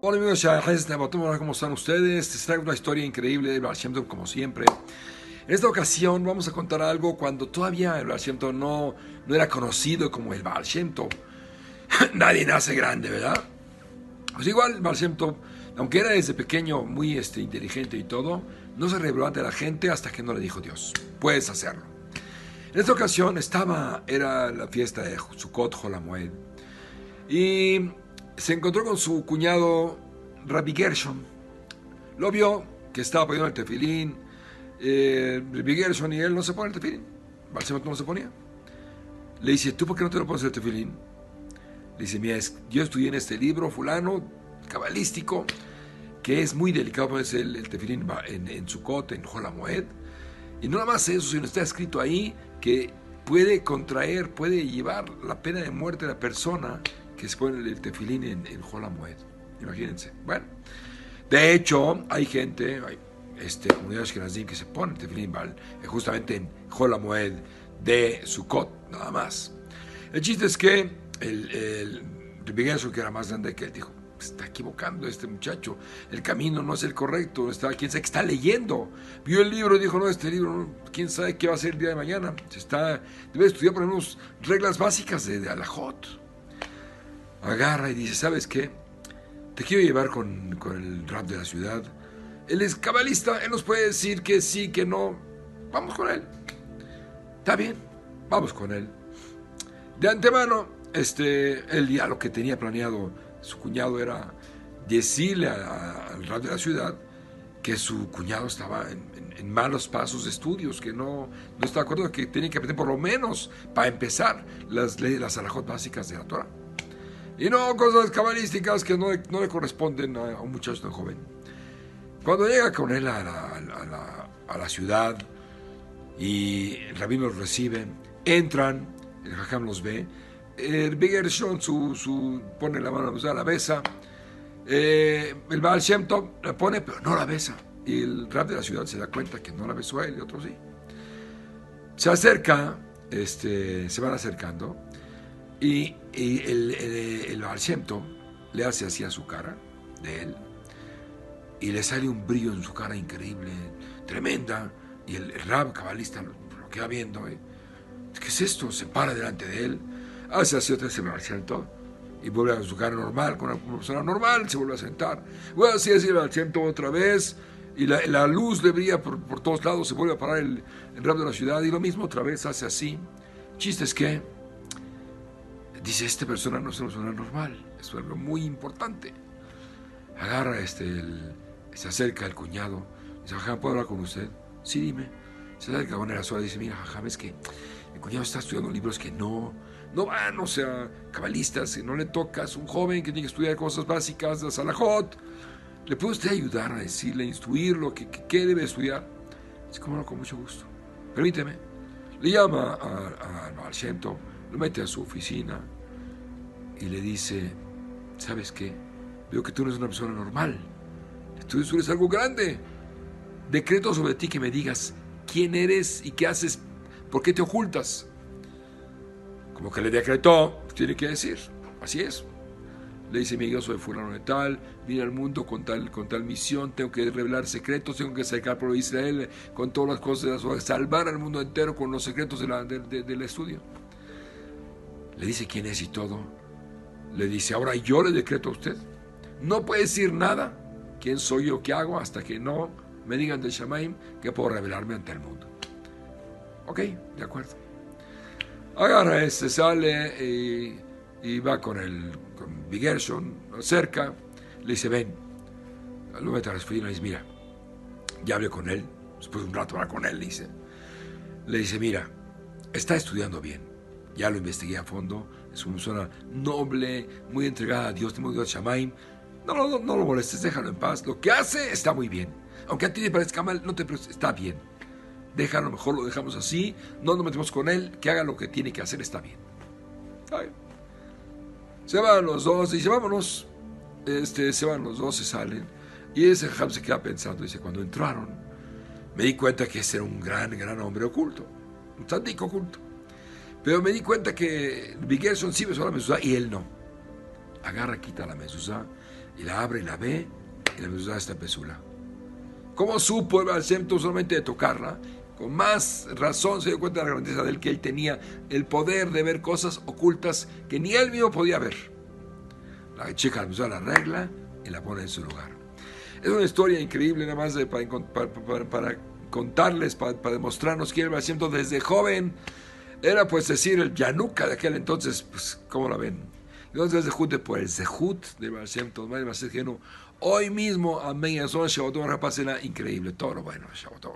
Hola amigos, ¿cómo están ustedes? Les traigo una historia increíble de Baal como siempre. En esta ocasión vamos a contar algo cuando todavía el Baal no, no era conocido como el Baal Nadie nace grande, ¿verdad? Pues igual Baal aunque era desde pequeño muy este, inteligente y todo, no se reveló ante la gente hasta que no le dijo Dios, puedes hacerlo. En esta ocasión estaba, era la fiesta de Sukkot Holamoed, y se encontró con su cuñado Rabbi Gershon. Lo vio que estaba poniendo el tefilín. Eh, Rabbi Gershon y él no se ponen el tefilín. Balsemot no se ponía. Le dice, ¿tú por qué no te lo pones el tefilín? Le dice, mira, yo estudié en este libro fulano, cabalístico, que es muy delicado ponerse el, tefilín en, en Sukkot, en Holamoed. Y no nada más eso, sino está escrito ahí que puede contraer, puede llevar la pena de muerte a la persona que se pone el tefilín en, en Holamoed. Imagínense. Bueno, de hecho, hay gente, hay este, comunidades que se ponen el tefilín eh, justamente en Holamoed de Sukkot, nada más. El chiste es que el, el que era más grande que él, dijo, está equivocando este muchacho, el camino no es el correcto, está, quién sabe que está leyendo, vio el libro y dijo, no, este libro, quién sabe qué va a ser el día de mañana, se está, debe estudiar por lo menos reglas básicas de, de Alajot agarra y dice, ¿sabes qué? Te quiero llevar con, el rap de la ciudad. Él es cabalista, él nos puede decir que sí, que no. Vamos con él. Está bien, vamos con él. De antemano, este, él ya lo que tenía planeado su cuñado era decirle al rap de la ciudad que su cuñado estaba en, malos pasos de estudios, que no, no está de acuerdo, que tenía que aprender por lo menos, para empezar, las leyes, las alajot básicas de la Torah. Y no cosas cabalísticas que no, no le corresponden a, un muchacho tan joven. Cuando llega con él a la, a la, ciudad y el rabino los recibe, entran, el jajam los ve, el Bigger su, su, pone la mano a la besa, eh, el Baal Shem la pone, pero no la besa. Y el rab de la ciudad se da cuenta que no la besó a él y otro sí. Se acerca, este, se van acercando y, el, el, le hace así a su cara de él y le sale un brillo en su cara increíble, tremenda. Y el, rab cabalista lo, queda viendo. ¿eh? ¿Qué es esto? Se para delante de él, hace así otra vez el y vuelve a su cara normal, con una persona normal, se vuelve a sentar. Vuelve así decir el otra vez y la, luz le brilla por, por, todos lados, se vuelve a parar el, el rab de la ciudad y lo mismo otra vez hace así. Chiste es que dice, esta persona no es una persona normal, es algo muy importante. Agarra, este, se acerca el cuñado, dice, ¿puedo hablar con usted? Sí, dime. Se acerca con el y dice, mira, jajam, es que el cuñado está estudiando libros que no, no van, o sea, cabalistas, no le tocas, un joven que tiene que estudiar cosas básicas de Salahot. ¿Le puede usted ayudar a decirle, instruirlo, qué que, debe estudiar? Dice, cómo no, con mucho gusto. Permíteme. Le llama al Shento, lo mete a su oficina, y le dice, ¿sabes qué? Veo que tú no eres una persona normal. Tú eres algo grande. Decreto sobre ti que me digas quién eres y qué haces, por qué te ocultas. Como que le decretó, tiene que decir, así es. Le dice, Miguel, soy fulano de tal, vine al mundo con tal, con tal misión, tengo que revelar secretos, tengo que sacar por Israel con todas las cosas, de salvar al mundo entero con los secretos del estudio. Le dice quién es y todo le dice, ahora yo le decreto a usted. No puede decir nada, quién soy yo, qué hago, hasta que no me digan del Shamaim que puedo revelarme ante el mundo. Ok, de acuerdo. Agarra este, sale y, va con el con Bigerson, cerca, le dice, ven, lo mete a la y le dice, mira, ya hablé con él, después de un rato va con él, le dice, le dice, mira, está estudiando bien, ya lo investigué a fondo, es una persona noble, muy entregada a Dios, te Dios Shamaim. No, no, no, lo molestes, déjalo en paz. Lo que hace está muy bien. Aunque a ti te parezca mal, no te está bien. Déjalo, mejor lo dejamos así, no nos metemos con él, que haga lo que tiene que hacer, está bien. Se van los dos, dice, vámonos. Este, se van los dos, se salen. Y ese Jam se queda pensando, dice, cuando entraron, me di cuenta que ese era un gran, gran hombre oculto, un santico oculto. Pero me di cuenta que Bigerson sí besó la mezuzá y él no. Agarra, quita la mezuzá y la abre y la ve y la mezuzá está pesula. ¿Cómo supo el Baal solamente de tocarla? Con más razón se dio cuenta de la grandeza del que él tenía el poder de ver cosas ocultas que ni él mismo podía ver. La chica la la regla y la pone en su lugar. Es una historia increíble, nada más para, contarles, para, demostrarnos que el Baal desde joven era pues decir el Yanuka de aquel entonces, pues, ¿cómo la ven? Entonces, Zehut de por el Zehut de Baal Shem Tov, Hoy mismo, amén, Shabbat Baruch, increíble, todo lo bueno, Shabbat